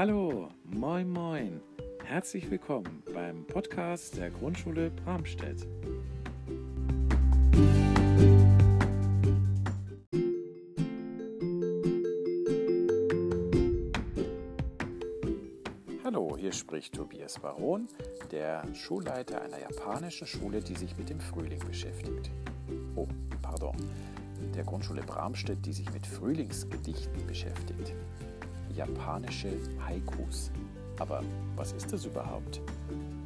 Hallo, moin moin. Herzlich willkommen beim Podcast der Grundschule Bramstedt. Hallo, hier spricht Tobias Baron, der Schulleiter einer japanischen Schule, die sich mit dem Frühling beschäftigt. Oh, pardon, der Grundschule Bramstedt, die sich mit Frühlingsgedichten beschäftigt japanische Haikus. Aber was ist das überhaupt?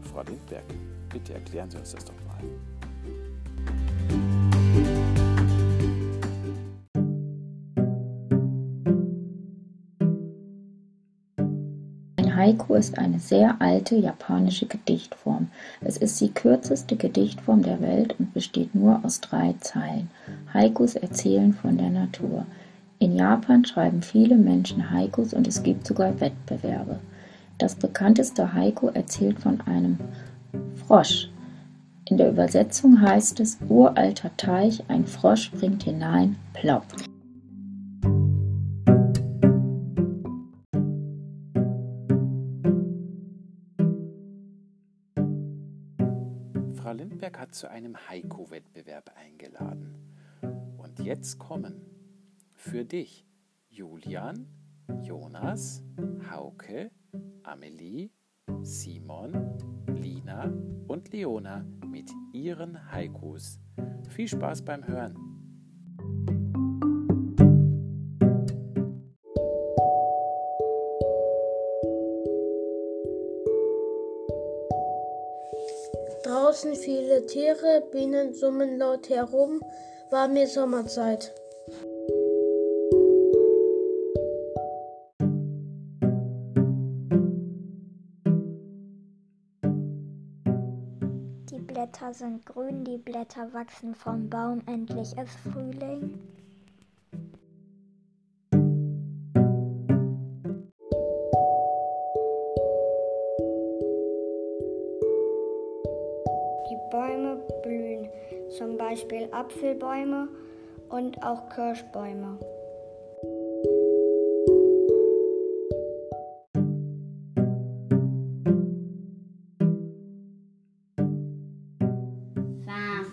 Frau Lindberg, bitte erklären Sie uns das doch mal. Ein Haiku ist eine sehr alte japanische Gedichtform. Es ist die kürzeste Gedichtform der Welt und besteht nur aus drei Zeilen. Haikus erzählen von der Natur. In Japan schreiben viele Menschen Haikus und es gibt sogar Wettbewerbe. Das bekannteste Haiku erzählt von einem Frosch. In der Übersetzung heißt es Uralter Teich, ein Frosch springt hinein, plopp. Frau Lindberg hat zu einem Haiku-Wettbewerb eingeladen. Und jetzt kommen für dich Julian, Jonas, Hauke, Amelie, Simon, Lina und Leona mit ihren Haikus. Viel Spaß beim Hören! Draußen viele Tiere, Bienen summen laut herum, war mir Sommerzeit. Blätter sind grün, die Blätter wachsen vom Baum, endlich ist Frühling. Die Bäume blühen, zum Beispiel Apfelbäume und auch Kirschbäume.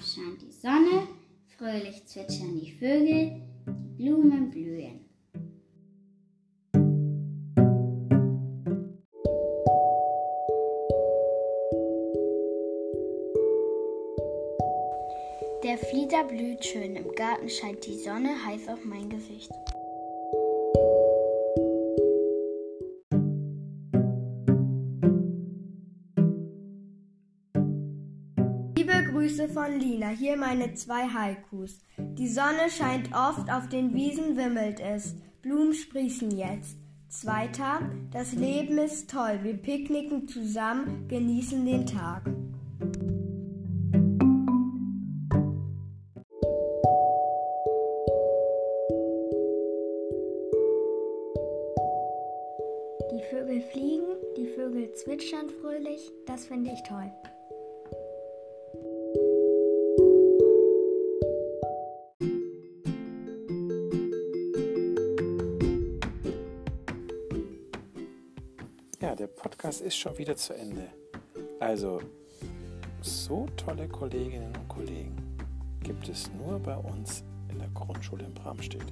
Scheint die Sonne, fröhlich zwitschern die Vögel, die Blumen blühen. Der Flieder blüht schön, im Garten scheint die Sonne heiß auf mein Gesicht. Grüße von Lina, hier meine zwei Haikus. Die Sonne scheint oft, auf den Wiesen wimmelt es, Blumen sprießen jetzt. Zweiter, das Leben ist toll, wir picknicken zusammen, genießen den Tag. Die Vögel fliegen, die Vögel zwitschern fröhlich, das finde ich toll. Der Podcast ist schon wieder zu Ende. Also, so tolle Kolleginnen und Kollegen gibt es nur bei uns in der Grundschule in Bramstedt.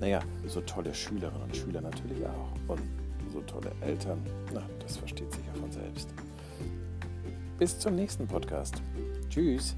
Naja, so tolle Schülerinnen und Schüler natürlich auch. Und so tolle Eltern, na, das versteht sich ja von selbst. Bis zum nächsten Podcast. Tschüss.